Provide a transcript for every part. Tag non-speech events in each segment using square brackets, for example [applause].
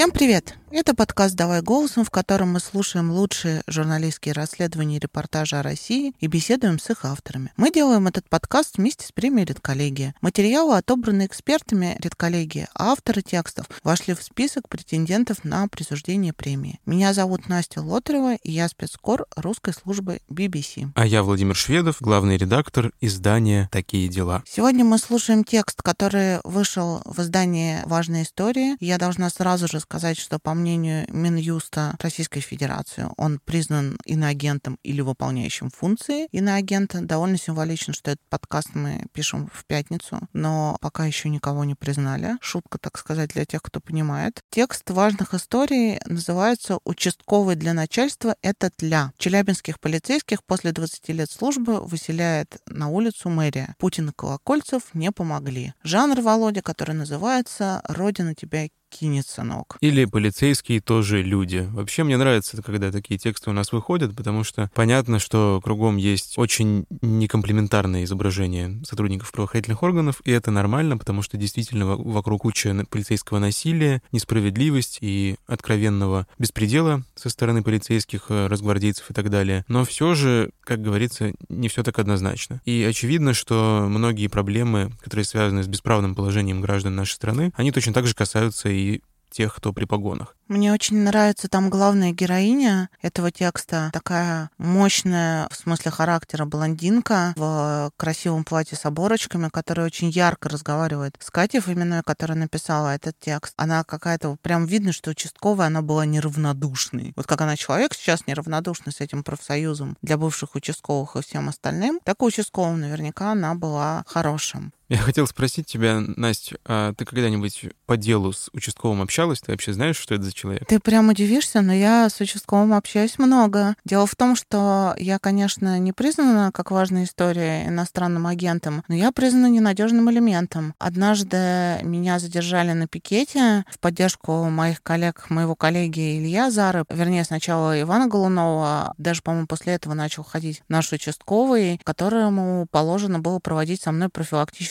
Всем привет! Это подкаст «Давай голосом», в котором мы слушаем лучшие журналистские расследования и репортажи о России и беседуем с их авторами. Мы делаем этот подкаст вместе с премией «Редколлегия». Материалы отобраны экспертами «Редколлегии», а авторы текстов вошли в список претендентов на присуждение премии. Меня зовут Настя Лотарева, и я спецкор русской службы BBC. А я Владимир Шведов, главный редактор издания «Такие дела». Сегодня мы слушаем текст, который вышел в издании «Важная история». Я должна сразу же сказать, что по мнению Минюста Российской Федерации, он признан иноагентом или выполняющим функции иноагента. Довольно символично, что этот подкаст мы пишем в пятницу, но пока еще никого не признали. Шутка, так сказать, для тех, кто понимает. Текст важных историй называется «Участковый для начальства — это тля». Челябинских полицейских после 20 лет службы выселяет на улицу мэрия. Путин и Колокольцев не помогли. Жанр Володя, который называется «Родина тебя кинет, сынок. Или полицейские тоже люди. Вообще мне нравится, когда такие тексты у нас выходят, потому что понятно, что кругом есть очень некомплементарное изображение сотрудников правоохранительных органов, и это нормально, потому что действительно вокруг куча полицейского насилия, несправедливость и откровенного беспредела со стороны полицейских, э, разгвардейцев и так далее. Но все же, как говорится, не все так однозначно. И очевидно, что многие проблемы, которые связаны с бесправным положением граждан нашей страны, они точно так же касаются и и тех, кто при погонах. Мне очень нравится там главная героиня этого текста, такая мощная в смысле характера блондинка в красивом платье с оборочками, которая очень ярко разговаривает с Катей Фоминой, которая написала этот текст. Она какая-то, прям видно, что участковая, она была неравнодушной. Вот как она человек сейчас неравнодушный с этим профсоюзом для бывших участковых и всем остальным, так и участковым наверняка она была хорошим. Я хотел спросить тебя, Настя, а ты когда-нибудь по делу с участковым общалась? Ты вообще знаешь, что это за человек? Ты прям удивишься, но я с участковым общаюсь много. Дело в том, что я, конечно, не признана как важная история иностранным агентом, но я признана ненадежным элементом. Однажды меня задержали на пикете в поддержку моих коллег, моего коллеги Илья Зары, вернее, сначала Ивана Голунова, даже, по-моему, после этого начал ходить наш участковый, которому положено было проводить со мной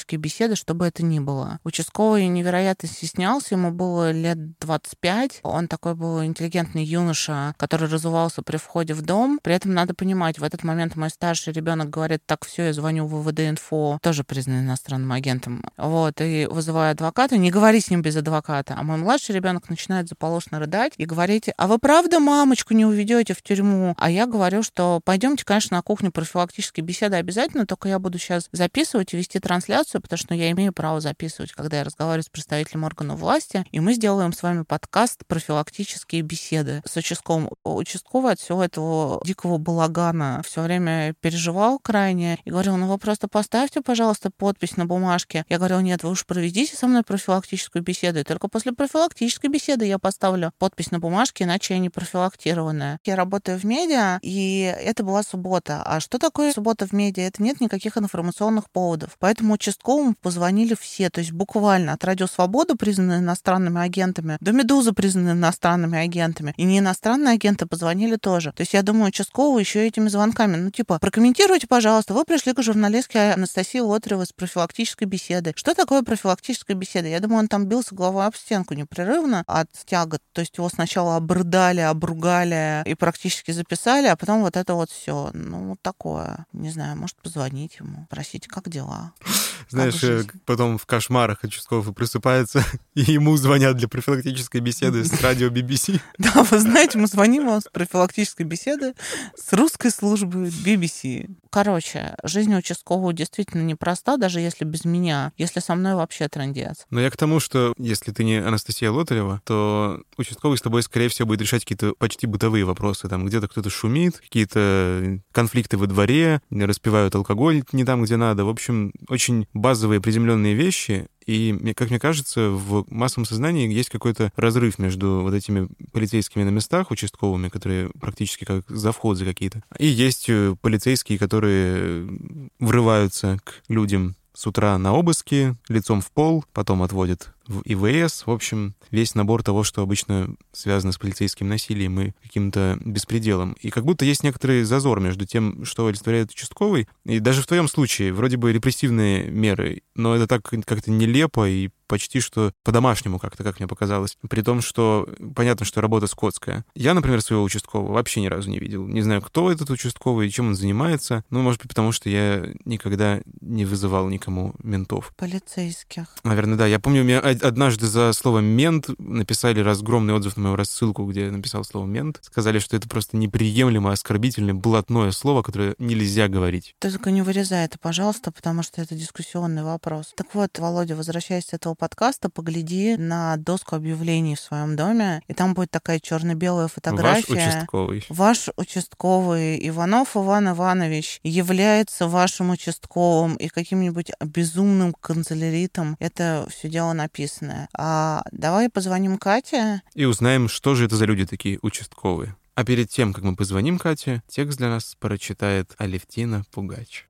профилактические беседы, чтобы это ни было. Участковый невероятно стеснялся, ему было лет 25, он такой был интеллигентный юноша, который разувался при входе в дом. При этом надо понимать, в этот момент мой старший ребенок говорит, так, все, я звоню в ВВД-инфо, тоже признан иностранным агентом. Вот, и вызываю адвоката, не говори с ним без адвоката. А мой младший ребенок начинает заполошно рыдать и говорить, а вы правда мамочку не уведете в тюрьму? А я говорю, что пойдемте, конечно, на кухню профилактические беседы обязательно, только я буду сейчас записывать и вести трансляцию, потому что я имею право записывать, когда я разговариваю с представителем органов власти, и мы сделаем с вами подкаст профилактические беседы с участковым. Участковый от всего этого дикого балагана все время переживал крайне и говорил, ну вы просто поставьте, пожалуйста, подпись на бумажке. Я говорила, нет, вы уж проведите со мной профилактическую беседу, и только после профилактической беседы я поставлю подпись на бумажке, иначе я не профилактированная. Я работаю в медиа, и это была суббота. А что такое суббота в медиа? Это нет никаких информационных поводов. Поэтому участковому позвонили все, то есть буквально от Радио Свобода, признанные иностранными агентами, до Медузы, признанные иностранными агентами. И не иностранные агенты позвонили тоже. То есть я думаю, участкового еще этими звонками. Ну, типа, прокомментируйте, пожалуйста, вы пришли к журналистке Анастасии Лотаревой с профилактической беседы. Что такое профилактическая беседа? Я думаю, он там бился головой об стенку непрерывно от тягот. То есть его сначала обрыдали, обругали и практически записали, а потом вот это вот все. Ну, такое. Не знаю, может, позвонить ему, спросить, как дела. Знаешь, э, потом в кошмарах участковый просыпается, [laughs] и ему звонят для профилактической беседы с радио BBC. [laughs] Да, вы знаете, мы звоним вам с профилактической беседы с русской службы BBC. Короче, жизнь участкового действительно непроста, даже если без меня, если со мной вообще трендец. Но я к тому, что если ты не Анастасия Лотарева, то участковый с тобой, скорее всего, будет решать какие-то почти бытовые вопросы. Там где-то кто-то шумит, какие-то конфликты во дворе, распивают алкоголь не там, где надо. В общем, очень базовые приземленные вещи, и, как мне кажется, в массовом сознании есть какой-то разрыв между вот этими полицейскими на местах, участковыми, которые практически как завхозы какие-то, и есть э, полицейские, которые врываются к людям с утра на обыски, лицом в пол, потом отводят в ИВС. В общем, весь набор того, что обычно связано с полицейским насилием и каким-то беспределом. И как будто есть некоторый зазор между тем, что олицетворяет участковый, и даже в твоем случае вроде бы репрессивные меры, но это так как-то нелепо и почти что по-домашнему как-то, как мне показалось. При том, что понятно, что работа скотская. Я, например, своего участкового вообще ни разу не видел. Не знаю, кто этот участковый и чем он занимается. Ну, может быть, потому что я никогда не вызывал никому ментов. Полицейских. Наверное, да. Я помню, мне однажды за слово «мент» написали разгромный отзыв на мою рассылку, где я написал слово «мент». Сказали, что это просто неприемлемо, оскорбительное, блатное слово, которое нельзя говорить. Только не вырезай это, пожалуйста, потому что это дискуссионный вопрос. Так вот, Володя, возвращаясь с этого подкаста, погляди на доску объявлений в своем доме, и там будет такая черно-белая фотография. Ваш участковый. Ваш участковый Иванов Иван Иванович является вашим участковым и каким-нибудь безумным канцеляритом. Это все дело написанное. А давай позвоним Кате. И узнаем, что же это за люди такие участковые. А перед тем, как мы позвоним Кате, текст для нас прочитает Алевтина Пугач.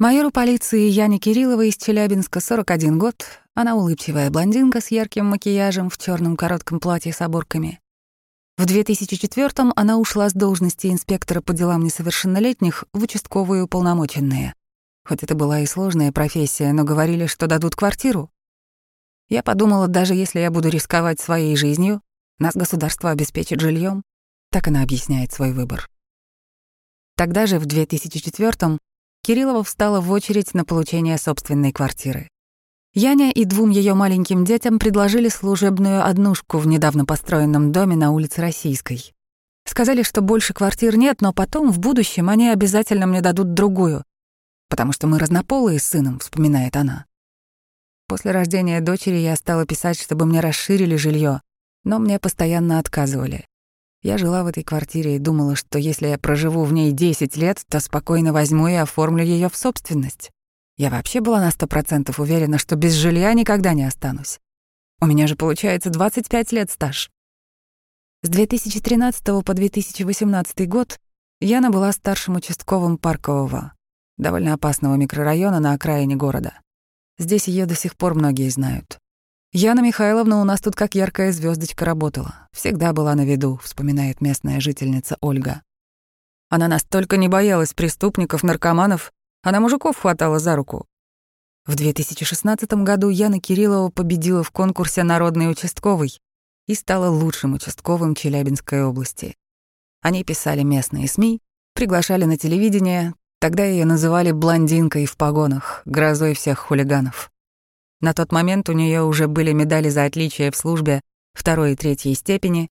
Майору полиции Яне Кирилловой из Челябинска 41 год. Она улыбчивая блондинка с ярким макияжем в черном коротком платье с оборками. В 2004-м она ушла с должности инспектора по делам несовершеннолетних в участковые уполномоченные. Хоть это была и сложная профессия, но говорили, что дадут квартиру. Я подумала, даже если я буду рисковать своей жизнью, нас государство обеспечит жильем. Так она объясняет свой выбор. Тогда же, в 2004-м, Кириллова встала в очередь на получение собственной квартиры. Яня и двум ее маленьким детям предложили служебную однушку в недавно построенном доме на улице Российской. Сказали, что больше квартир нет, но потом, в будущем, они обязательно мне дадут другую, потому что мы разнополые с сыном, вспоминает она. После рождения дочери я стала писать, чтобы мне расширили жилье, но мне постоянно отказывали. Я жила в этой квартире и думала, что если я проживу в ней 10 лет, то спокойно возьму и оформлю ее в собственность. Я вообще была на 100% уверена, что без жилья никогда не останусь. У меня же получается 25 лет стаж. С 2013 по 2018 год Яна была старшим участковым Паркового, довольно опасного микрорайона на окраине города. Здесь ее до сих пор многие знают. Яна Михайловна у нас тут как яркая звездочка работала. Всегда была на виду, вспоминает местная жительница Ольга. Она настолько не боялась преступников, наркоманов, она мужиков хватала за руку. В 2016 году Яна Кириллова победила в конкурсе «Народный участковый» и стала лучшим участковым Челябинской области. Они писали местные СМИ, приглашали на телевидение, тогда ее называли «блондинкой в погонах», грозой всех хулиганов. На тот момент у нее уже были медали за отличие в службе второй и третьей степени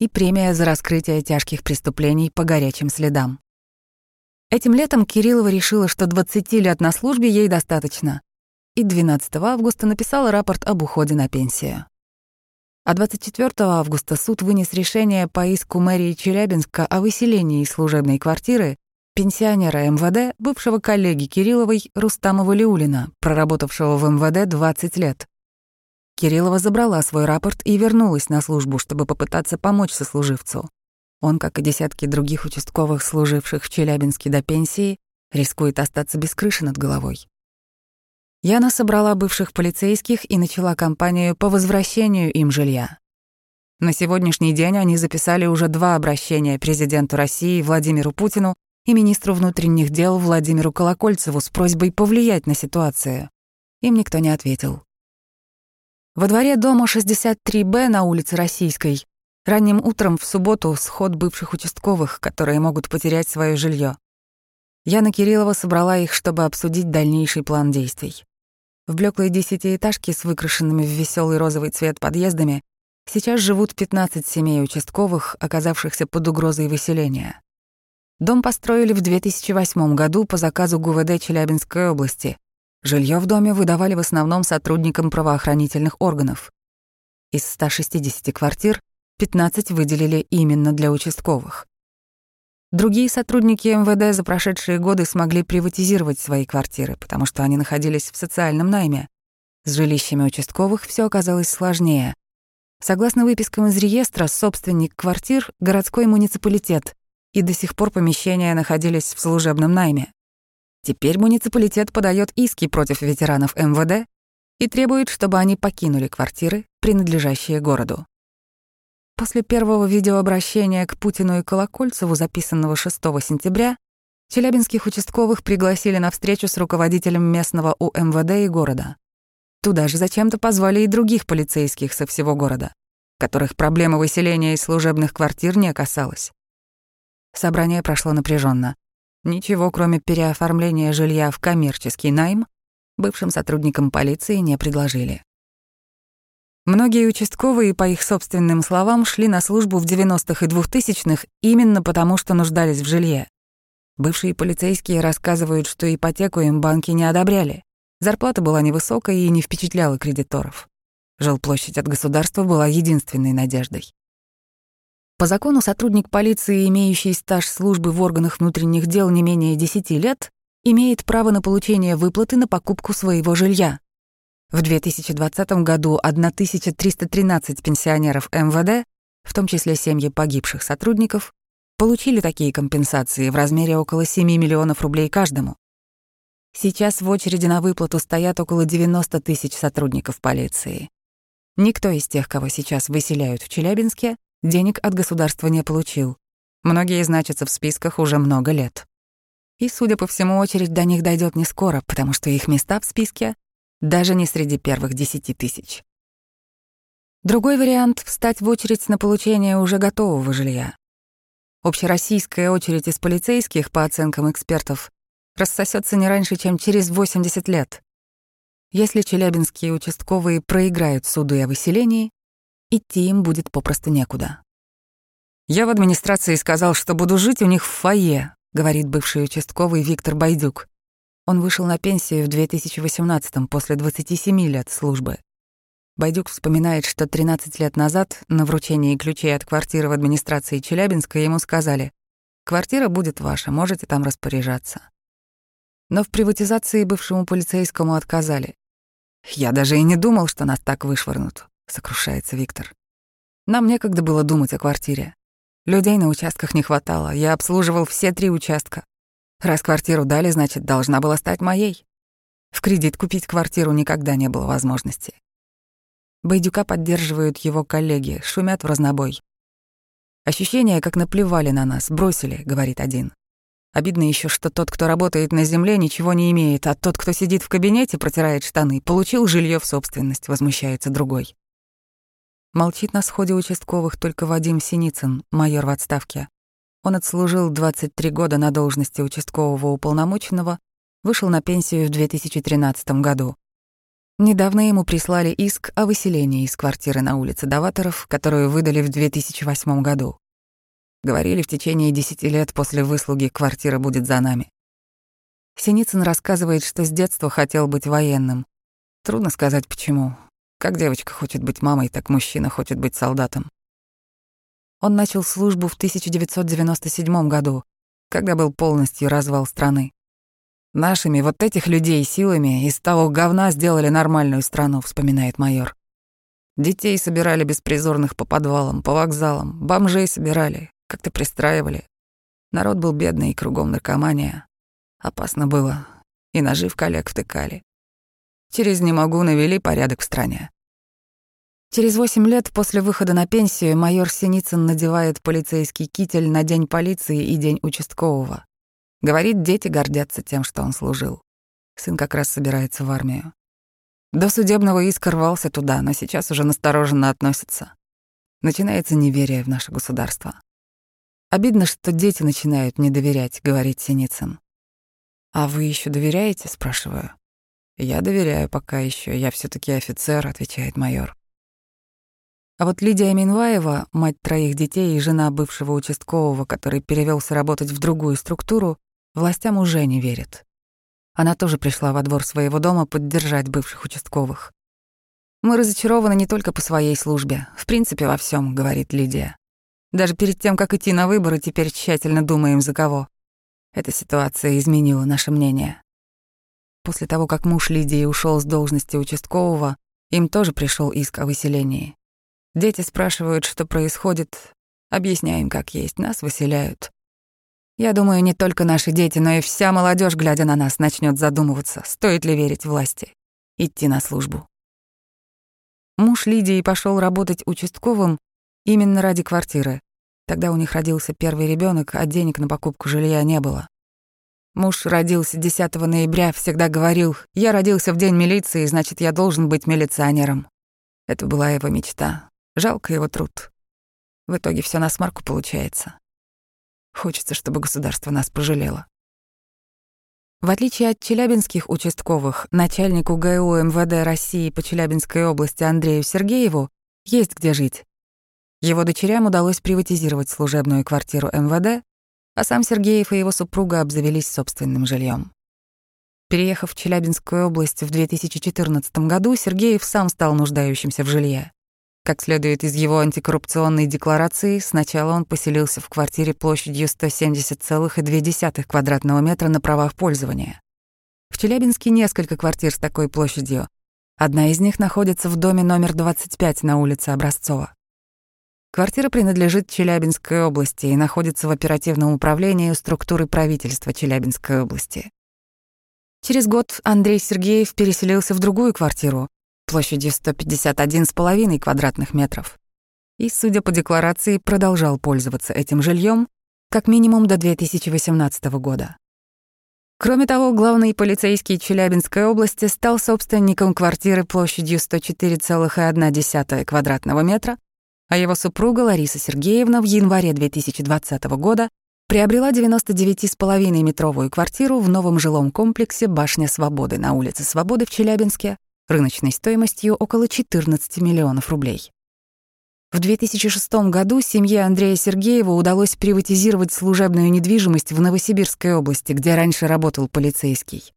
и премия за раскрытие тяжких преступлений по горячим следам. Этим летом Кириллова решила, что 20 лет на службе ей достаточно, и 12 августа написала рапорт об уходе на пенсию. А 24 августа суд вынес решение по иску мэрии Челябинска о выселении из служебной квартиры пенсионера МВД, бывшего коллеги Кирилловой Рустама Валиулина, проработавшего в МВД 20 лет. Кириллова забрала свой рапорт и вернулась на службу, чтобы попытаться помочь сослуживцу. Он, как и десятки других участковых, служивших в Челябинске до пенсии, рискует остаться без крыши над головой. Яна собрала бывших полицейских и начала кампанию по возвращению им жилья. На сегодняшний день они записали уже два обращения президенту России Владимиру Путину и министру внутренних дел Владимиру Колокольцеву с просьбой повлиять на ситуацию. Им никто не ответил. Во дворе дома 63Б на улице Российской ранним утром в субботу сход бывших участковых, которые могут потерять свое жилье. Яна Кириллова собрала их, чтобы обсудить дальнейший план действий. В блеклой десятиэтажке с выкрашенными в веселый розовый цвет подъездами сейчас живут 15 семей участковых, оказавшихся под угрозой выселения. Дом построили в 2008 году по заказу ГУВД Челябинской области. Жилье в доме выдавали в основном сотрудникам правоохранительных органов. Из 160 квартир 15 выделили именно для участковых. Другие сотрудники МВД за прошедшие годы смогли приватизировать свои квартиры, потому что они находились в социальном найме. С жилищами участковых все оказалось сложнее. Согласно выпискам из реестра, собственник квартир — городской муниципалитет, и до сих пор помещения находились в служебном найме. Теперь муниципалитет подает иски против ветеранов МВД и требует, чтобы они покинули квартиры, принадлежащие городу. После первого видеообращения к Путину и Колокольцеву, записанного 6 сентября, челябинских участковых пригласили на встречу с руководителем местного УМВД и города. Туда же зачем-то позвали и других полицейских со всего города, которых проблема выселения из служебных квартир не касалась. Собрание прошло напряженно. Ничего, кроме переоформления жилья в коммерческий найм, бывшим сотрудникам полиции не предложили. Многие участковые, по их собственным словам, шли на службу в 90-х и 2000-х именно потому, что нуждались в жилье. Бывшие полицейские рассказывают, что ипотеку им банки не одобряли. Зарплата была невысокая и не впечатляла кредиторов. Жилплощадь от государства была единственной надеждой. По закону сотрудник полиции, имеющий стаж службы в органах внутренних дел не менее 10 лет, имеет право на получение выплаты на покупку своего жилья. В 2020 году 1313 пенсионеров МВД, в том числе семьи погибших сотрудников, получили такие компенсации в размере около 7 миллионов рублей каждому. Сейчас в очереди на выплату стоят около 90 тысяч сотрудников полиции. Никто из тех, кого сейчас выселяют в Челябинске, денег от государства не получил. Многие значатся в списках уже много лет. И, судя по всему, очередь до них дойдет не скоро, потому что их места в списке даже не среди первых десяти тысяч. Другой вариант — встать в очередь на получение уже готового жилья. Общероссийская очередь из полицейских, по оценкам экспертов, рассосется не раньше, чем через 80 лет. Если челябинские участковые проиграют суду о выселении, идти им будет попросту некуда. «Я в администрации сказал, что буду жить у них в фойе», говорит бывший участковый Виктор Байдюк. Он вышел на пенсию в 2018 после 27 лет службы. Байдюк вспоминает, что 13 лет назад на вручении ключей от квартиры в администрации Челябинска ему сказали «Квартира будет ваша, можете там распоряжаться». Но в приватизации бывшему полицейскому отказали. «Я даже и не думал, что нас так вышвырнут», — сокрушается Виктор. «Нам некогда было думать о квартире. Людей на участках не хватало, я обслуживал все три участка. Раз квартиру дали, значит, должна была стать моей. В кредит купить квартиру никогда не было возможности. Байдюка поддерживают его коллеги, шумят в разнобой. Ощущение, как наплевали на нас, бросили, говорит один. Обидно еще, что тот, кто работает на земле, ничего не имеет, а тот, кто сидит в кабинете, протирает штаны, получил жилье в собственность, возмущается другой. Молчит на сходе участковых только Вадим Синицын, майор в отставке. Он отслужил 23 года на должности участкового уполномоченного, вышел на пенсию в 2013 году. Недавно ему прислали иск о выселении из квартиры на улице Даваторов, которую выдали в 2008 году. Говорили, в течение 10 лет после выслуги квартира будет за нами. Синицын рассказывает, что с детства хотел быть военным. Трудно сказать, почему. Как девочка хочет быть мамой, так мужчина хочет быть солдатом. Он начал службу в 1997 году, когда был полностью развал страны. Нашими вот этих людей силами из того говна сделали нормальную страну, вспоминает майор. Детей собирали беспризорных по подвалам, по вокзалам, бомжей собирали, как-то пристраивали. Народ был бедный и кругом наркомания. Опасно было, и ножи в коллег втыкали. Через «не могу» навели порядок в стране. Через восемь лет после выхода на пенсию майор Синицын надевает полицейский китель на День полиции и День участкового. Говорит, дети гордятся тем, что он служил. Сын как раз собирается в армию. До судебного иска рвался туда, но сейчас уже настороженно относится. Начинается неверие в наше государство. Обидно, что дети начинают не доверять, говорит Синицын. А вы еще доверяете, спрашиваю. Я доверяю пока еще, я все таки офицер, отвечает майор. А вот Лидия Минваева, мать троих детей и жена бывшего участкового, который перевелся работать в другую структуру, Властям уже не верит. Она тоже пришла во двор своего дома поддержать бывших участковых. «Мы разочарованы не только по своей службе, в принципе, во всем, говорит Лидия. «Даже перед тем, как идти на выборы, теперь тщательно думаем, за кого. Эта ситуация изменила наше мнение». После того, как муж Лидии ушел с должности участкового, им тоже пришел иск о выселении. Дети спрашивают, что происходит. Объясняем, как есть, нас выселяют. Я думаю, не только наши дети, но и вся молодежь, глядя на нас, начнет задумываться, стоит ли верить власти, идти на службу. Муж Лидии пошел работать участковым, Именно ради квартиры. Тогда у них родился первый ребенок, а денег на покупку жилья не было. Муж родился 10 ноября, всегда говорил, я родился в день милиции, значит, я должен быть милиционером. Это была его мечта. Жалко его труд. В итоге все на смарку получается. Хочется, чтобы государство нас пожалело. В отличие от челябинских участковых, начальнику ГУ МВД России по Челябинской области Андрею Сергееву есть где жить. Его дочерям удалось приватизировать служебную квартиру МВД, а сам Сергеев и его супруга обзавелись собственным жильем. Переехав в Челябинскую область в 2014 году, Сергеев сам стал нуждающимся в жилье. Как следует из его антикоррупционной декларации, сначала он поселился в квартире площадью 170,2 квадратного метра на правах пользования. В Челябинске несколько квартир с такой площадью. Одна из них находится в доме номер 25 на улице Образцова. Квартира принадлежит Челябинской области и находится в оперативном управлении структуры правительства Челябинской области. Через год Андрей Сергеев переселился в другую квартиру, площадью 151,5 квадратных метров. И, судя по декларации, продолжал пользоваться этим жильем как минимум до 2018 года. Кроме того, главный полицейский Челябинской области стал собственником квартиры площадью 104,1 квадратного метра, а его супруга Лариса Сергеевна в январе 2020 года приобрела 99,5-метровую квартиру в новом жилом комплексе «Башня Свободы» на улице Свободы в Челябинске рыночной стоимостью около 14 миллионов рублей. В 2006 году семье Андрея Сергеева удалось приватизировать служебную недвижимость в Новосибирской области, где раньше работал полицейский.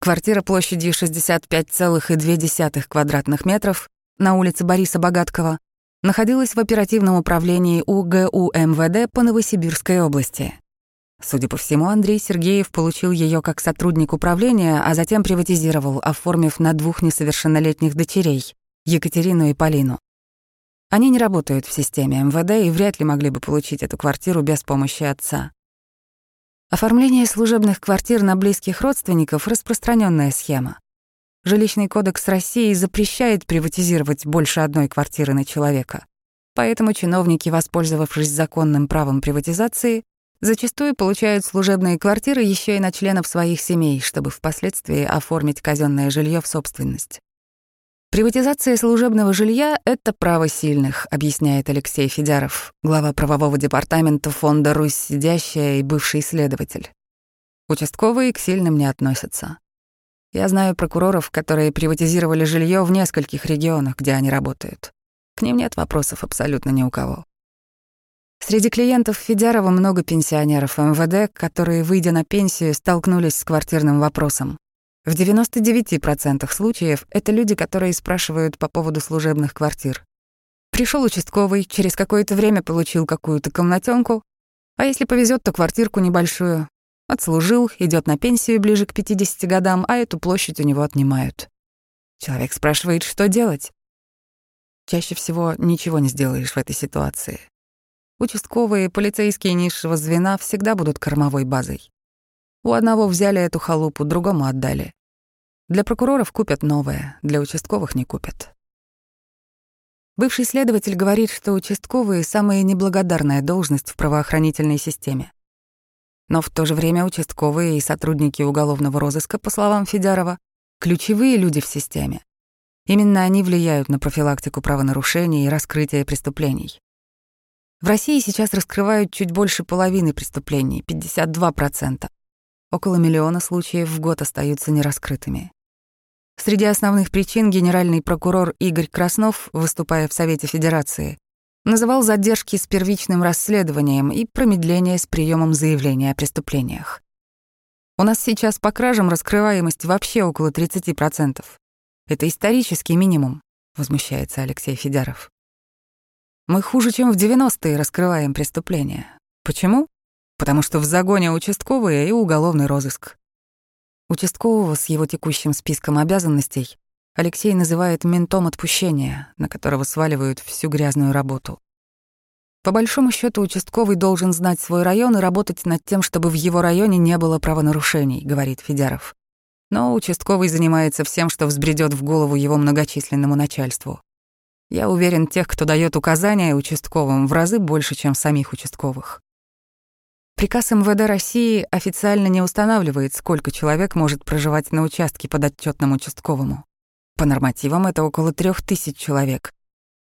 Квартира площадью 65,2 квадратных метров на улице Бориса Богаткова находилась в оперативном управлении УГУ МВД по Новосибирской области. Судя по всему, Андрей Сергеев получил ее как сотрудник управления, а затем приватизировал, оформив на двух несовершеннолетних дочерей — Екатерину и Полину. Они не работают в системе МВД и вряд ли могли бы получить эту квартиру без помощи отца. Оформление служебных квартир на близких родственников — распространенная схема. Жилищный кодекс России запрещает приватизировать больше одной квартиры на человека. Поэтому чиновники, воспользовавшись законным правом приватизации, зачастую получают служебные квартиры еще и на членов своих семей, чтобы впоследствии оформить казенное жилье в собственность. Приватизация служебного жилья — это право сильных, объясняет Алексей Федяров, глава правового департамента фонда «Русь сидящая» и бывший исследователь. Участковые к сильным не относятся. Я знаю прокуроров, которые приватизировали жилье в нескольких регионах, где они работают. К ним нет вопросов абсолютно ни у кого. Среди клиентов Федярова много пенсионеров МВД, которые, выйдя на пенсию, столкнулись с квартирным вопросом. В 99% случаев это люди, которые спрашивают по поводу служебных квартир. Пришел участковый, через какое-то время получил какую-то комнатенку, а если повезет, то квартирку небольшую. Отслужил, идет на пенсию ближе к 50 годам, а эту площадь у него отнимают. Человек спрашивает, что делать. Чаще всего ничего не сделаешь в этой ситуации. Участковые, полицейские низшего звена всегда будут кормовой базой. У одного взяли эту халупу, другому отдали. Для прокуроров купят новое, для участковых не купят. Бывший следователь говорит, что участковые — самая неблагодарная должность в правоохранительной системе. Но в то же время участковые и сотрудники уголовного розыска, по словам Федярова, ключевые люди в системе. Именно они влияют на профилактику правонарушений и раскрытие преступлений. В России сейчас раскрывают чуть больше половины преступлений, 52%. Около миллиона случаев в год остаются нераскрытыми. Среди основных причин генеральный прокурор Игорь Краснов, выступая в Совете Федерации, называл задержки с первичным расследованием и промедление с приемом заявления о преступлениях. У нас сейчас по кражам раскрываемость вообще около 30%. Это исторический минимум, возмущается Алексей Федяров. Мы хуже, чем в 90-е раскрываем преступления. Почему? Потому что в загоне участковые и уголовный розыск. Участкового с его текущим списком обязанностей Алексей называет ментом отпущения, на которого сваливают всю грязную работу. По большому счету участковый должен знать свой район и работать над тем, чтобы в его районе не было правонарушений, говорит Федяров. Но участковый занимается всем, что взбредет в голову его многочисленному начальству. Я уверен, тех, кто дает указания участковым, в разы больше, чем самих участковых. Приказ МВД России официально не устанавливает, сколько человек может проживать на участке под отчетным участковому. По нормативам это около трех тысяч человек.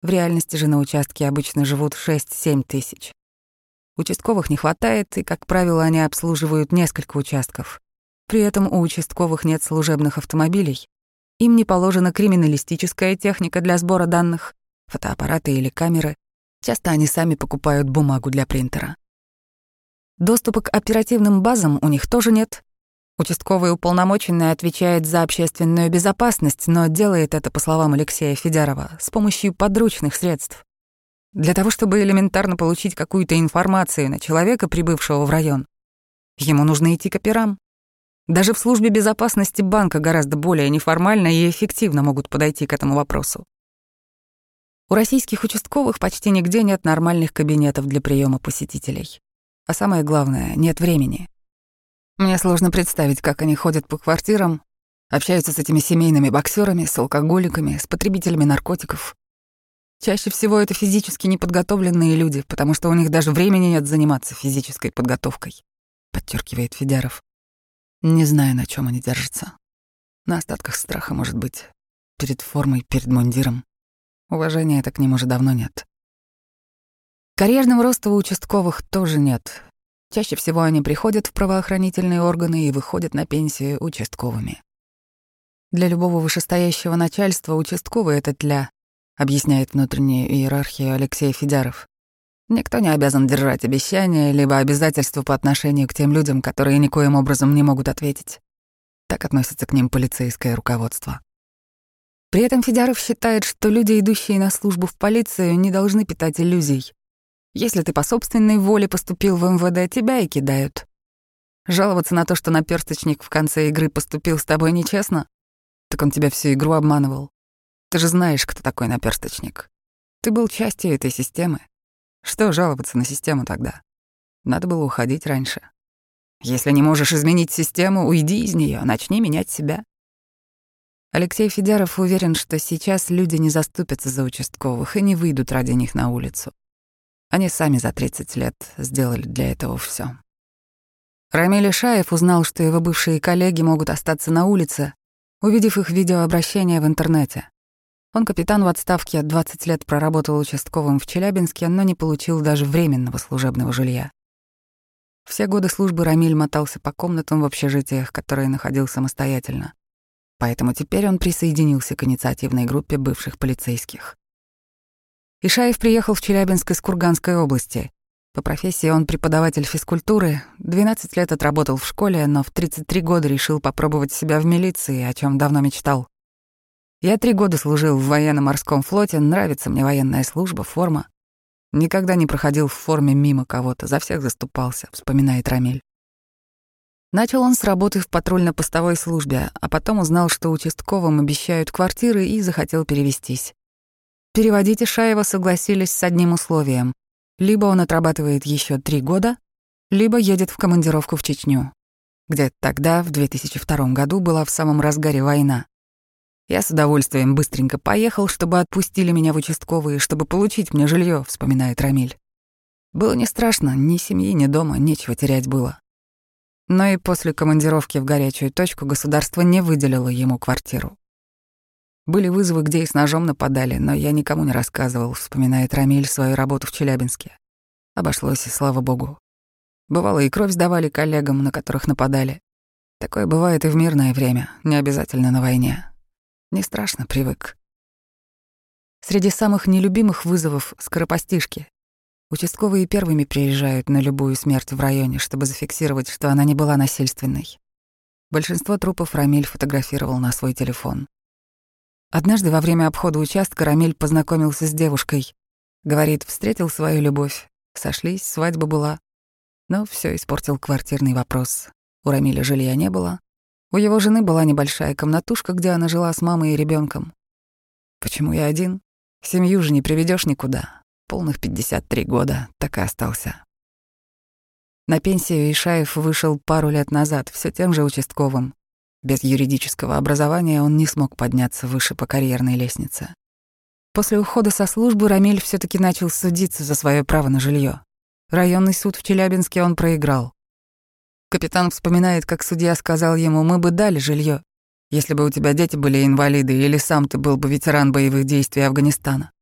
В реальности же на участке обычно живут 6-7 тысяч. Участковых не хватает, и, как правило, они обслуживают несколько участков. При этом у участковых нет служебных автомобилей. Им не положена криминалистическая техника для сбора данных, фотоаппараты или камеры. Часто они сами покупают бумагу для принтера. Доступа к оперативным базам у них тоже нет. Участковый уполномоченный отвечает за общественную безопасность, но делает это, по словам Алексея Федярова, с помощью подручных средств. Для того, чтобы элементарно получить какую-то информацию на человека, прибывшего в район, ему нужно идти к операм. Даже в службе безопасности банка гораздо более неформально и эффективно могут подойти к этому вопросу. У российских участковых почти нигде нет нормальных кабинетов для приема посетителей. А самое главное, нет времени. Мне сложно представить, как они ходят по квартирам, общаются с этими семейными боксерами, с алкоголиками, с потребителями наркотиков. Чаще всего это физически неподготовленные люди, потому что у них даже времени нет заниматься физической подготовкой, подчеркивает Федяров. Не знаю, на чем они держатся. На остатках страха, может быть, перед формой, перед мундиром. Уважения так к ним уже давно нет. Карьерного роста у участковых тоже нет. Чаще всего они приходят в правоохранительные органы и выходят на пенсию участковыми. Для любого вышестоящего начальства участковый — это тля, объясняет внутреннюю иерархию Алексей Федяров. Никто не обязан держать обещания либо обязательства по отношению к тем людям, которые никоим образом не могут ответить. Так относится к ним полицейское руководство. При этом Федяров считает, что люди, идущие на службу в полицию, не должны питать иллюзий. Если ты по собственной воле поступил в МВД, тебя и кидают. Жаловаться на то, что наперсточник в конце игры поступил с тобой нечестно, так он тебя всю игру обманывал. Ты же знаешь, кто такой наперсточник. Ты был частью этой системы. Что жаловаться на систему тогда? Надо было уходить раньше. Если не можешь изменить систему, уйди из нее, начни менять себя. Алексей Федяров уверен, что сейчас люди не заступятся за участковых и не выйдут ради них на улицу. Они сами за 30 лет сделали для этого все. Рамиль Ишаев узнал, что его бывшие коллеги могут остаться на улице, увидев их видеообращение в интернете. Он капитан в отставке, 20 лет проработал участковым в Челябинске, но не получил даже временного служебного жилья. Все годы службы Рамиль мотался по комнатам в общежитиях, которые находил самостоятельно. Поэтому теперь он присоединился к инициативной группе бывших полицейских. Ишаев приехал в Челябинск из Курганской области. По профессии он преподаватель физкультуры, 12 лет отработал в школе, но в 33 года решил попробовать себя в милиции, о чем давно мечтал. Я три года служил в военно-морском флоте, нравится мне военная служба, форма. Никогда не проходил в форме мимо кого-то, за всех заступался, вспоминает Рамиль. Начал он с работы в патрульно-постовой службе, а потом узнал, что участковым обещают квартиры и захотел перевестись. Переводить Ишаева согласились с одним условием. Либо он отрабатывает еще три года, либо едет в командировку в Чечню, где тогда, в 2002 году, была в самом разгаре война. Я с удовольствием быстренько поехал, чтобы отпустили меня в участковые, чтобы получить мне жилье, вспоминает Рамиль. Было не страшно, ни семьи, ни дома, нечего терять было. Но и после командировки в горячую точку государство не выделило ему квартиру. Были вызовы, где и с ножом нападали, но я никому не рассказывал, вспоминает Рамиль свою работу в Челябинске. Обошлось, и слава богу. Бывало, и кровь сдавали коллегам, на которых нападали. Такое бывает и в мирное время, не обязательно на войне. Не страшно, привык. Среди самых нелюбимых вызовов — скоропостижки. Участковые первыми приезжают на любую смерть в районе, чтобы зафиксировать, что она не была насильственной. Большинство трупов Рамиль фотографировал на свой телефон. Однажды во время обхода участка Рамиль познакомился с девушкой. Говорит, встретил свою любовь. Сошлись, свадьба была. Но все испортил квартирный вопрос. У Рамиля жилья не было. У его жены была небольшая комнатушка, где она жила с мамой и ребенком. Почему я один? Семью же не приведешь никуда. Полных 53 года, так и остался. На пенсию Ишаев вышел пару лет назад, все тем же участковым. Без юридического образования он не смог подняться выше по карьерной лестнице. После ухода со службы Рамиль все таки начал судиться за свое право на жилье. Районный суд в Челябинске он проиграл. Капитан вспоминает, как судья сказал ему, мы бы дали жилье, если бы у тебя дети были инвалиды или сам ты был бы ветеран боевых действий Афганистана.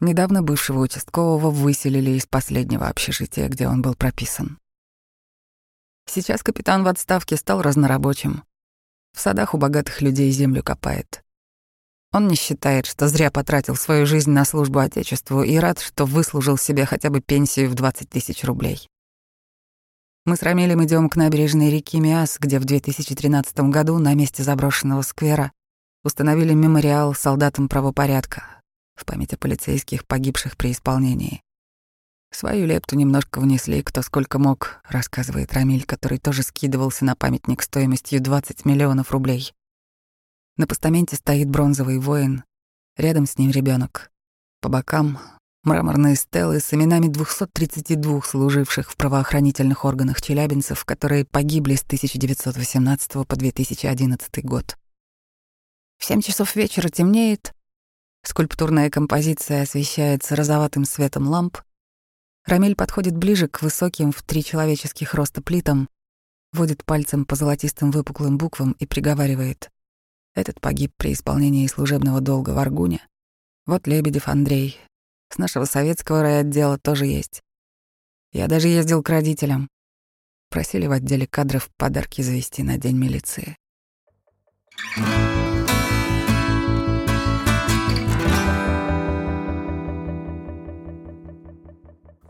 Недавно бывшего участкового выселили из последнего общежития, где он был прописан. Сейчас капитан в отставке стал разнорабочим. В садах у богатых людей землю копает. Он не считает, что зря потратил свою жизнь на службу Отечеству и рад, что выслужил себе хотя бы пенсию в 20 тысяч рублей. Мы с Рамилем идем к набережной реки Миас, где в 2013 году на месте заброшенного сквера установили мемориал солдатам правопорядка в память о полицейских, погибших при исполнении. Свою лепту немножко внесли, кто сколько мог, рассказывает Рамиль, который тоже скидывался на памятник стоимостью 20 миллионов рублей. На постаменте стоит бронзовый воин, рядом с ним ребенок. По бокам мраморные стелы с именами 232 служивших в правоохранительных органах челябинцев, которые погибли с 1918 по 2011 год. В 7 часов вечера темнеет, скульптурная композиция освещается розоватым светом ламп, Рамиль подходит ближе к высоким в три человеческих роста плитам, водит пальцем по золотистым выпуклым буквам и приговаривает. Этот погиб при исполнении служебного долга в Аргуне. Вот Лебедев Андрей. С нашего советского райотдела тоже есть. Я даже ездил к родителям. Просили в отделе кадров подарки завести на День милиции.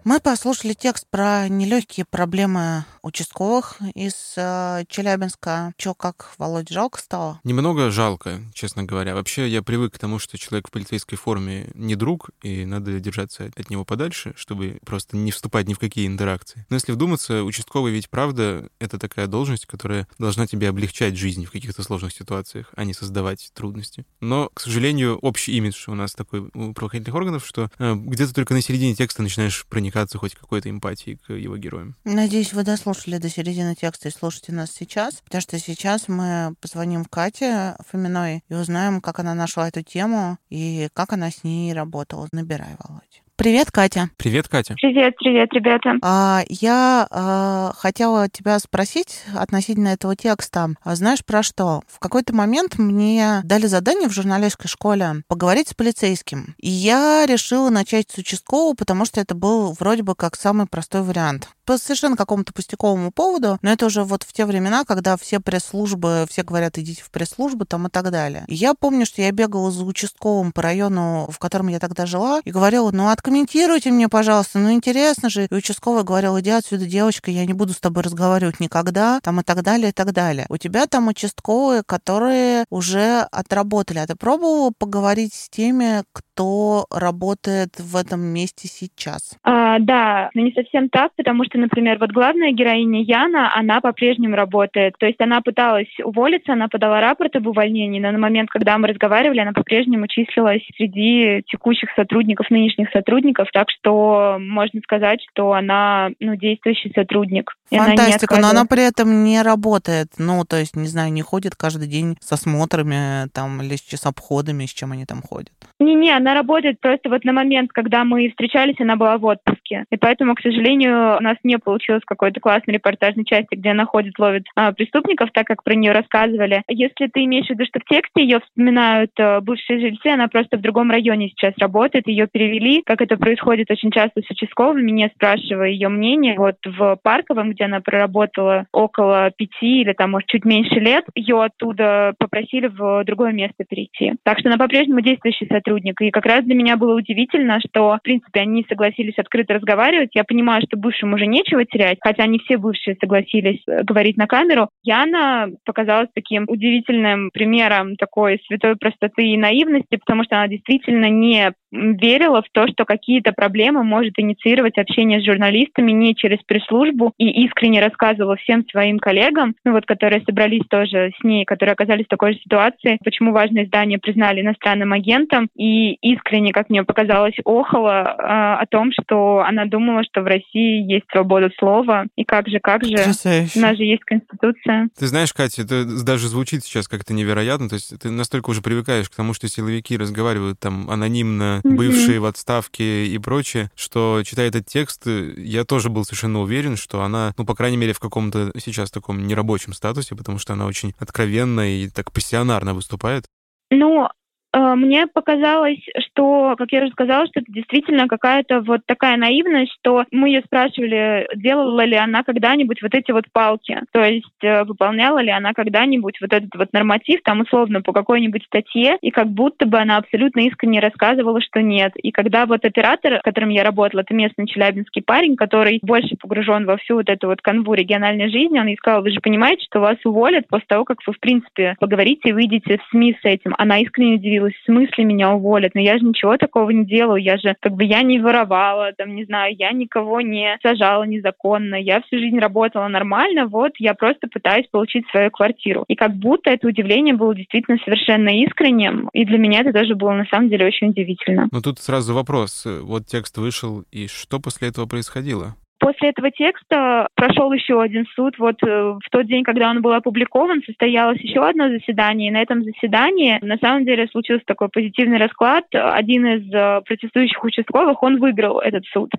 Мы послушали текст про нелегкие проблемы участковых из э, Челябинска. Чё, как, Володь, жалко стало? Немного жалко, честно говоря. Вообще, я привык к тому, что человек в полицейской форме не друг, и надо держаться от него подальше, чтобы просто не вступать ни в какие интеракции. Но если вдуматься, участковый ведь правда — это такая должность, которая должна тебе облегчать жизнь в каких-то сложных ситуациях, а не создавать трудности. Но, к сожалению, общий имидж у нас такой у правоохранительных органов, что э, где-то только на середине текста начинаешь проникаться хоть какой-то эмпатией к его героям. Надеюсь, вы дослушали до середины текста и слушайте нас сейчас, потому что сейчас мы позвоним Кате Фоминой и узнаем, как она нашла эту тему и как она с ней работала. Набирай, Володь. Привет, Катя. Привет, Катя. Привет, привет, ребята. А, я а, хотела тебя спросить относительно этого текста. А знаешь про что? В какой-то момент мне дали задание в журналистской школе поговорить с полицейским. И я решила начать с участкового, потому что это был вроде бы как самый простой вариант по совершенно какому-то пустяковому поводу, но это уже вот в те времена, когда все пресс-службы, все говорят, идите в пресс-службу там и так далее. И я помню, что я бегала за участковым по району, в котором я тогда жила, и говорила, ну откомментируйте мне, пожалуйста, ну интересно же. И участковый говорил, иди отсюда, девочка, я не буду с тобой разговаривать никогда, там и так далее, и так далее. У тебя там участковые, которые уже отработали. А ты пробовала поговорить с теми, кто работает в этом месте сейчас? А, да, но не совсем так, потому что например, вот главная героиня Яна, она по-прежнему работает. То есть она пыталась уволиться, она подала рапорт об увольнении, но на момент, когда мы разговаривали, она по-прежнему числилась среди текущих сотрудников, нынешних сотрудников. Так что можно сказать, что она ну, действующий сотрудник. Фантастика, но она при этом не работает. Ну, то есть, не знаю, не ходит каждый день с осмотрами там или с обходами, с чем они там ходят. Не-не, она работает просто вот на момент, когда мы встречались, она была в отпуске. И поэтому, к сожалению, у нас не получилось какой-то классной репортажной части, где она ходит, ловит а, преступников, так как про нее рассказывали. Если ты имеешь в виду, что в тексте ее вспоминают а, бывшие жильцы, она просто в другом районе сейчас работает, ее перевели, как это происходит очень часто с участковыми, не спрашивая ее мнение. Вот в Парковом, где она проработала около пяти или там, может, чуть меньше лет, ее оттуда попросили в другое место перейти. Так что она по-прежнему действующий сотрудник. И как раз для меня было удивительно, что, в принципе, они согласились открыто разговаривать. Я понимаю, что бывшим уже нечего терять, хотя не все бывшие согласились э, говорить на камеру. Яна показалась таким удивительным примером такой святой простоты и наивности, потому что она действительно не верила в то, что какие-то проблемы может инициировать общение с журналистами не через пресс-службу и искренне рассказывала всем своим коллегам, ну вот, которые собрались тоже с ней, которые оказались в такой же ситуации, почему важное издание признали иностранным агентом и искренне, как мне показалось, охала э, о том, что она думала, что в России есть свобода слова, и как же, как же, Потрясающе. у нас же есть Конституция. Ты знаешь, Катя, это даже звучит сейчас как-то невероятно. То есть ты настолько уже привыкаешь к тому, что силовики разговаривают там анонимно, Мгм. бывшие в отставке и прочее, что, читая этот текст, я тоже был совершенно уверен, что она, ну, по крайней мере, в каком-то сейчас таком нерабочем статусе, потому что она очень откровенно и так пассионарно выступает. Ну, э, мне показалось, что, как я уже сказала, что это действительно какая-то вот такая наивность, что мы ее спрашивали, делала ли она когда-нибудь вот эти вот палки, то есть э, выполняла ли она когда-нибудь вот этот вот норматив, там условно по какой-нибудь статье, и как будто бы она абсолютно искренне рассказывала, что нет. И когда вот оператор, с которым я работала, это местный челябинский парень, который больше погружен во всю вот эту вот канву региональной жизни, он ей сказал, вы же понимаете, что вас уволят после того, как вы, в принципе, поговорите и выйдете в СМИ с этим. Она искренне удивилась, в смысле меня уволят? Но я же ничего такого не делаю, я же, как бы, я не воровала, там, не знаю, я никого не сажала незаконно, я всю жизнь работала нормально, вот, я просто пытаюсь получить свою квартиру. И как будто это удивление было действительно совершенно искренним, и для меня это тоже было на самом деле очень удивительно. Но тут сразу вопрос. Вот текст вышел, и что после этого происходило? После этого текста прошел еще один суд. Вот э, в тот день, когда он был опубликован, состоялось еще одно заседание. И на этом заседании на самом деле случился такой позитивный расклад. Один из э, протестующих участковых, он выиграл этот суд.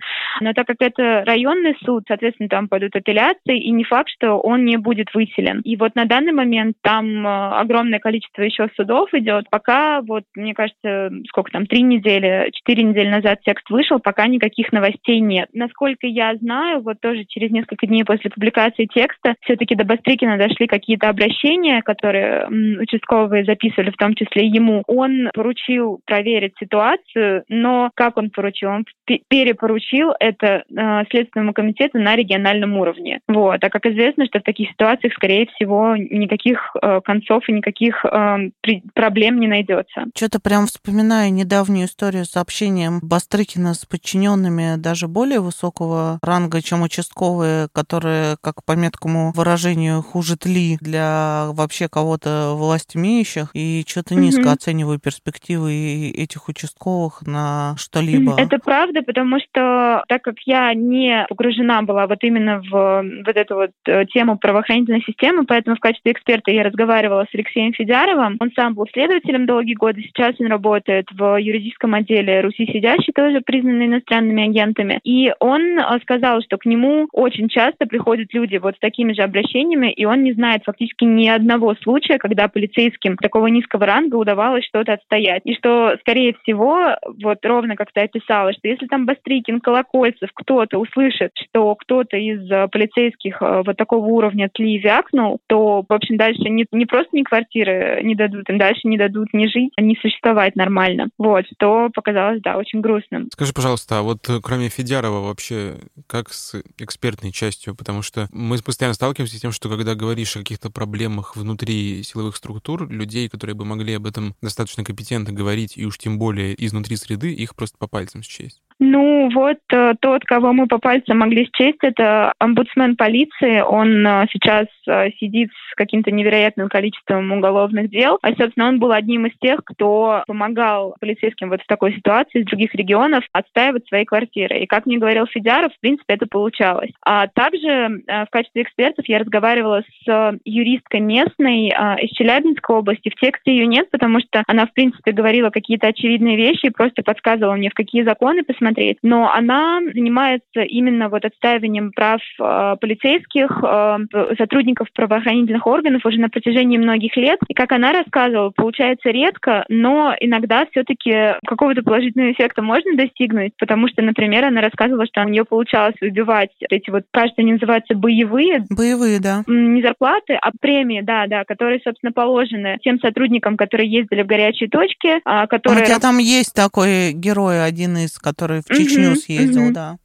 Но так как это районный суд, соответственно, там пойдут апелляции, и не факт, что он не будет выселен. И вот на данный момент там э, огромное количество еще судов идет. Пока, вот, мне кажется, сколько там, три недели, четыре недели назад текст вышел, пока никаких новостей нет. Насколько я знаю, вот тоже через несколько дней после публикации текста все-таки до Бастрыкина дошли какие-то обращения, которые м, участковые записывали, в том числе ему. Он поручил проверить ситуацию, но как он поручил? Он пе- перепоручил это э, Следственному комитету на региональном уровне. Вот. А как известно, что в таких ситуациях, скорее всего, никаких э, концов и никаких э, проблем не найдется. Что-то прям вспоминаю недавнюю историю с общением Бастрыкина с подчиненными даже более высокого ранга, чем участковые, которые, как по меткому выражению, хуже тли для вообще кого-то власть имеющих, и что-то низко Мгм. оцениваю перспективы этих участковых на что-либо. Это правда, потому что так как я не погружена была вот именно в вот эту вот э, тему правоохранительной системы, поэтому в качестве эксперта я разговаривала с Алексеем Федяровым. Он сам был следователем долгие годы, сейчас он работает в юридическом отделе Руси сидящий, тоже признанный иностранными агентами. И он э, сказал, что к нему очень часто приходят люди вот с такими же обращениями, и он не знает фактически ни одного случая, когда полицейским такого низкого ранга удавалось что-то отстоять. И что, скорее всего, вот ровно как ты описала, что если там Бастрыкин, Колокольцев, кто-то услышит, что кто-то из э, полицейских э, вот такого уровня тли вякнул, то, в общем, дальше не, не просто ни квартиры не дадут, им дальше не дадут ни жить, ни существовать нормально. Вот, что показалось, да, очень грустным. Скажи, пожалуйста, а вот э, кроме Федярова вообще, как с экспертной частью? Потому что мы постоянно сталкиваемся с тем, что когда говоришь о каких-то проблемах внутри силовых структур, людей, которые бы могли об этом достаточно компетентно говорить, и уж тем более изнутри среды, их просто по пальцам счесть. Ну, вот э, тот, кого мы по пальцам могли счесть, это омбудсмен полиции. Он э, сейчас э, сидит с каким-то невероятным количеством уголовных дел. А, собственно, он был одним из тех, кто помогал полицейским вот в такой ситуации из других регионов отстаивать свои квартиры. И, как мне говорил Федяров, в принципе, это получалось. А также в качестве экспертов я разговаривала с юристкой местной из Челябинской области. В тексте ее нет, потому что она, в принципе, говорила какие-то очевидные вещи и просто подсказывала мне, в какие законы посмотреть. Но она занимается именно вот отстаиванием прав э, полицейских, э, сотрудников правоохранительных органов уже на протяжении многих лет. И как она рассказывала, получается редко, но иногда все-таки какого-то положительного эффекта можно достигнуть, потому что, например, она рассказывала, что у нее получалось выбивать эти вот, кажется, они называются боевые, Боевые, да. не зарплаты, а премии, да, да, которые, собственно, положены тем сотрудникам, которые ездили в горячие точки, а, У которые тебя там есть такой герой, один из, который в Чечню съездил, да.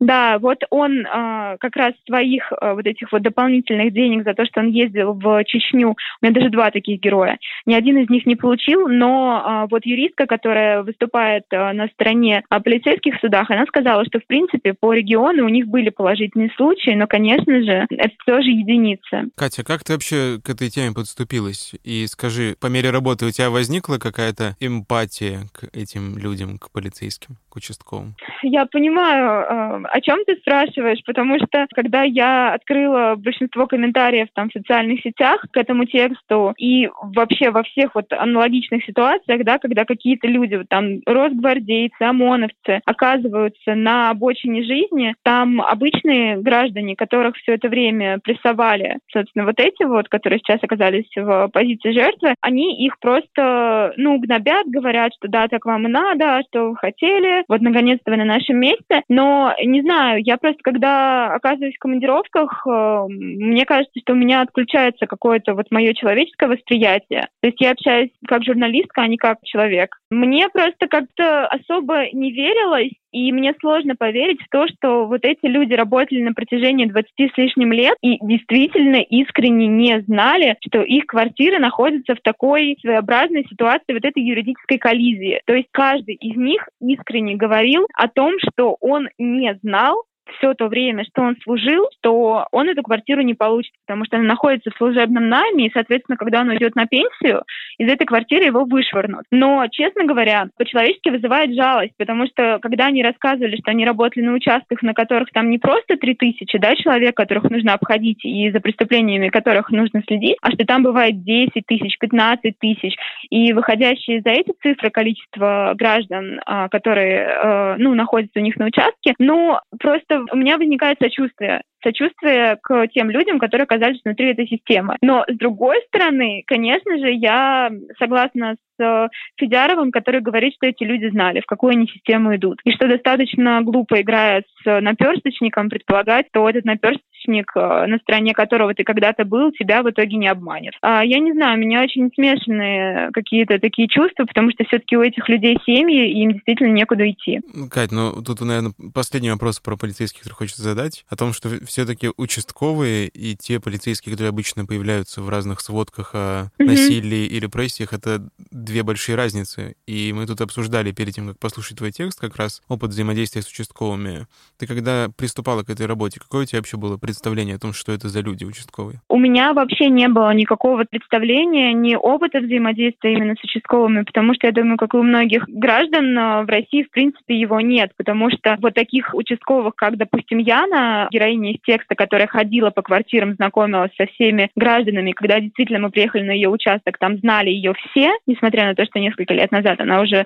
Да, вот он э, как раз своих э, вот этих вот дополнительных денег за то, что он ездил в Чечню, у меня даже два таких героя, ни один из них не получил, но э, вот юристка, которая выступает э, на стороне о полицейских судах, она сказала, что в принципе по региону у них были положительные случаи, но, конечно же, это тоже единицы. Катя, как ты вообще к этой теме подступилась? И скажи, по мере работы у тебя возникла какая-то эмпатия к этим людям, к полицейским, участковым? Я понимаю, о чем ты спрашиваешь, потому что когда я открыла большинство комментариев там в социальных сетях к этому тексту и вообще во всех вот аналогичных ситуациях, да, когда какие-то люди, вот там росгвардейцы, ОМОНовцы оказываются на обочине жизни, там обычные граждане, которых все это время прессовали, собственно, вот эти вот, которые сейчас оказались в позиции жертвы, они их просто, ну, гнобят, говорят, что да, так вам и надо, а что вы хотели, вот наконец-то вы на нашем месте, но не знаю, я просто, когда оказываюсь в командировках, э, мне кажется, что у меня отключается какое-то вот мое человеческое восприятие. То есть я общаюсь как журналистка, а не как человек. Мне просто как-то особо не верилось, и мне сложно поверить в то, что вот эти люди работали на протяжении 20 с лишним лет и действительно искренне не знали, что их квартиры находятся в такой своеобразной ситуации вот этой юридической коллизии. То есть каждый из них искренне говорил о том, что он не знал, все то время, что он служил, то он эту квартиру не получит, потому что она находится в служебном найме, и, соответственно, когда он уйдет на пенсию, из этой квартиры его вышвырнут. Но, честно говоря, по-человечески вызывает жалость, потому что, когда они рассказывали, что они работали на участках, на которых там не просто три тысячи да, человек, которых нужно обходить, и за преступлениями которых нужно следить, а что там бывает 10 тысяч, 15 тысяч, и выходящие за эти цифры количество граждан, а, которые э, ну, находятся у них на участке, ну, просто у меня возникает сочувствие сочувствие к тем людям, которые оказались внутри этой системы. Но с другой стороны, конечно же, я согласна с э, Федяровым, который говорит, что эти люди знали, в какую они систему идут. И что достаточно глупо, играя с наперсточником, предполагать, что этот наперсточник, э, на стороне которого ты когда-то был, тебя в итоге не обманет. А, я не знаю, у меня очень смешанные какие-то такие чувства, потому что все-таки у этих людей семьи, и им действительно некуда идти. Кать, ну тут, наверное, последний вопрос про полицейских, который хочется задать, о том, что все-таки участковые и те полицейские, которые обычно появляются в разных сводках о mm-hmm. насилии и репрессиях, это две большие разницы. И мы тут обсуждали перед тем, как послушать твой текст, как раз опыт взаимодействия с участковыми. Ты когда приступала к этой работе, какое у тебя вообще было представление о том, что это за люди участковые? У меня вообще не было никакого представления, ни опыта взаимодействия именно с участковыми, потому что я думаю, как и у многих граждан в России, в принципе, его нет, потому что вот таких участковых, как, допустим, Яна, героиня текста, которая ходила по квартирам, знакомилась со всеми гражданами. Когда действительно мы приехали на ее участок, там знали ее все, несмотря на то, что несколько лет назад она уже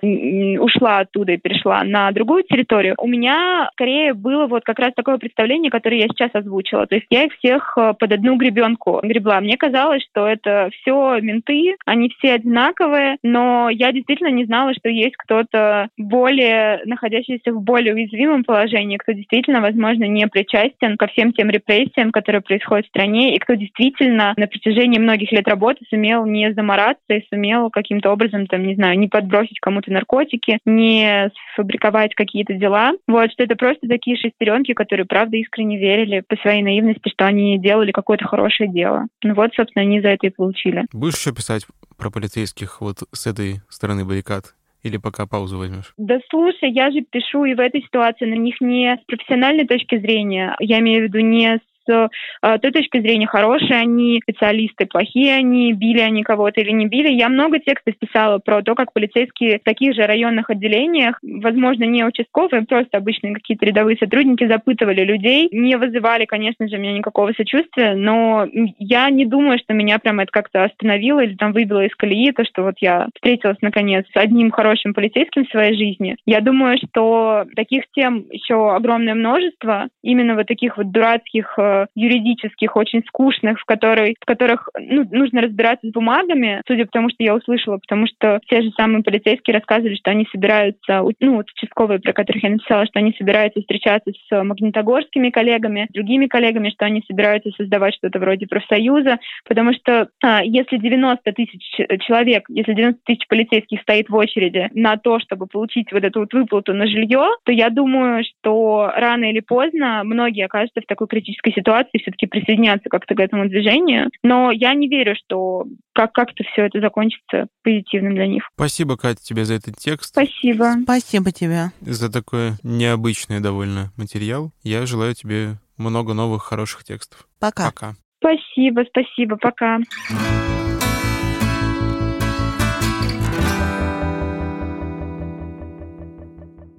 ушла оттуда и перешла на другую территорию. У меня скорее было вот как раз такое представление, которое я сейчас озвучила. То есть я их всех э, под одну гребенку гребла. Мне казалось, что это все менты, они все одинаковые, но я действительно не знала, что есть кто-то более, находящийся в более уязвимом положении, кто действительно, возможно, не причастен ко всем тем репрессиям, которые происходят в стране, и кто действительно на протяжении многих лет работы сумел не замораться и сумел каким-то образом, там, не знаю, не подбросить кому-то наркотики, не сфабриковать какие-то дела. Вот, что это просто такие шестеренки, которые, правда, искренне верили по своей наивности, что они делали какое-то хорошее дело. Ну вот, собственно, они за это и получили. Будешь еще писать про полицейских вот с этой стороны баррикад? Или пока паузу возьмешь? Да слушай, я же пишу и в этой ситуации на них не с профессиональной точки зрения, я имею в виду не с с той точки зрения, хорошие они специалисты, плохие они, били они кого-то или не били. Я много текстов писала про то, как полицейские в таких же районных отделениях, возможно, не участковые, просто обычные какие-то рядовые сотрудники запытывали людей, не вызывали, конечно же, меня никакого сочувствия, но я не думаю, что меня прямо это как-то остановило или там выбило из колеи, то, что вот я встретилась, наконец, с одним хорошим полицейским в своей жизни. Я думаю, что таких тем еще огромное множество, именно вот таких вот дурацких э, юридических, очень скучных, в, которой, в которых ну, нужно разбираться с бумагами, судя по тому, что я услышала, потому что те же самые полицейские рассказывали, что они собираются, ну, вот участковые, про которых я написала, что они собираются встречаться с магнитогорскими коллегами, другими коллегами, что они собираются создавать что-то вроде профсоюза, потому что а, если 90 тысяч человек, если 90 тысяч полицейских стоит в очереди на то, чтобы получить вот эту вот выплату на жилье, то я думаю, что рано или поздно многие окажутся в такой критической ситуации, все-таки присоединятся как-то к этому движению. Но я не верю, что как- как-то все это закончится позитивным для них. Спасибо, Катя, тебе за этот текст. Спасибо. Спасибо тебе. За такой необычный довольно материал. Я желаю тебе много новых хороших текстов. Пока. Пока. Спасибо, спасибо, пока.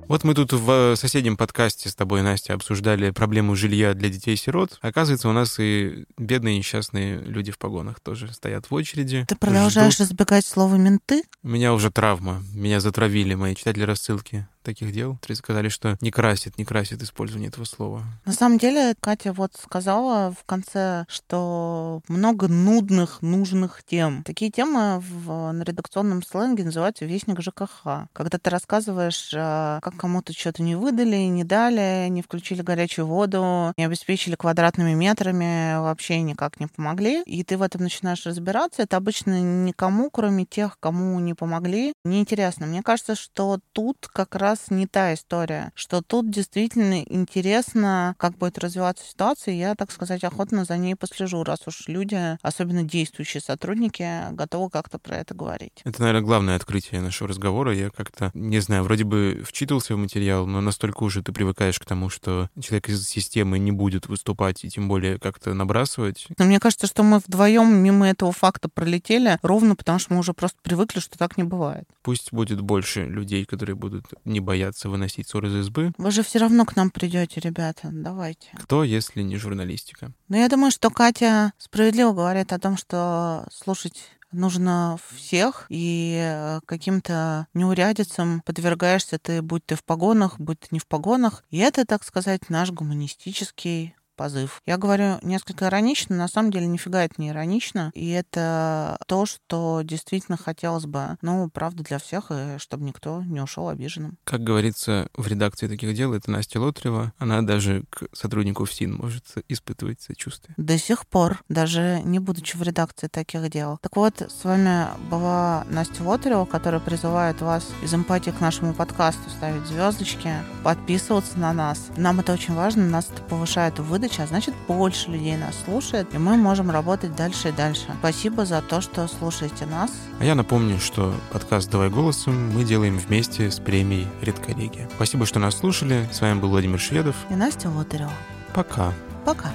Вот мы тут в соседнем подкасте с тобой, Настя, обсуждали проблему жилья для детей-сирот. Оказывается, у нас и бедные несчастные люди в погонах тоже стоят в очереди. Ты продолжаешь ждут. избегать слова «менты»? У меня уже травма. Меня затравили мои читатели рассылки таких дел. Три сказали, что не красит, не красит использование этого слова. На самом деле, Катя вот сказала в конце, что много нудных, нужных тем. Такие темы в, на редакционном сленге называются «вестник ЖКХ». Когда ты рассказываешь, а, как кому-то что-то не выдали, не дали, не включили горячую воду, не обеспечили квадратными метрами, вообще никак не помогли, и ты в этом начинаешь разбираться, это обычно никому, кроме тех, кому не помогли, неинтересно. Мне кажется, что тут как раз не та история, что тут действительно интересно, как будет развиваться ситуация, и я, так сказать, охотно за ней послежу, раз уж люди, особенно действующие сотрудники, готовы как-то про это говорить. Это, наверное, главное открытие нашего разговора. Я как-то, не знаю, вроде бы вчитывался в материал, но настолько уже ты привыкаешь к тому, что человек из системы не будет выступать и тем более как-то набрасывать. Но мне кажется, что мы вдвоем мимо этого факта пролетели, ровно потому что мы уже просто привыкли, что так не бывает. Пусть будет больше людей, которые будут не бояться выносить ссор из избы. Вы же все равно к нам придете, ребята. Давайте. Кто, если не журналистика? Но я думаю, что Катя справедливо говорит о том, что слушать нужно всех, и э, каким-то неурядицам подвергаешься ты, будь ты в погонах, будь ты не в погонах. И это, так сказать, наш гуманистический позыв. Я говорю несколько иронично, на самом деле нифига это не иронично, и это то, что действительно хотелось бы, ну, правда, для всех, и чтобы никто не ушел обиженным. Как говорится в редакции таких дел, это Настя Лотрева, она даже к сотруднику ФСИН может испытывать сочувствие. До сих пор, даже не будучи в редакции таких дел. Так вот, с вами была Настя Лотрева, которая призывает вас из эмпатии к нашему подкасту ставить звездочки, подписываться на нас. Нам это очень важно, нас это повышает выдачу, а значит больше людей нас слушает, и мы можем работать дальше и дальше. Спасибо за то, что слушаете нас. А я напомню, что подкаст «Давай голосом» мы делаем вместе с премией «Редколлегия». Спасибо, что нас слушали. С вами был Владимир Шведов. И Настя Лотарева. Пока. Пока.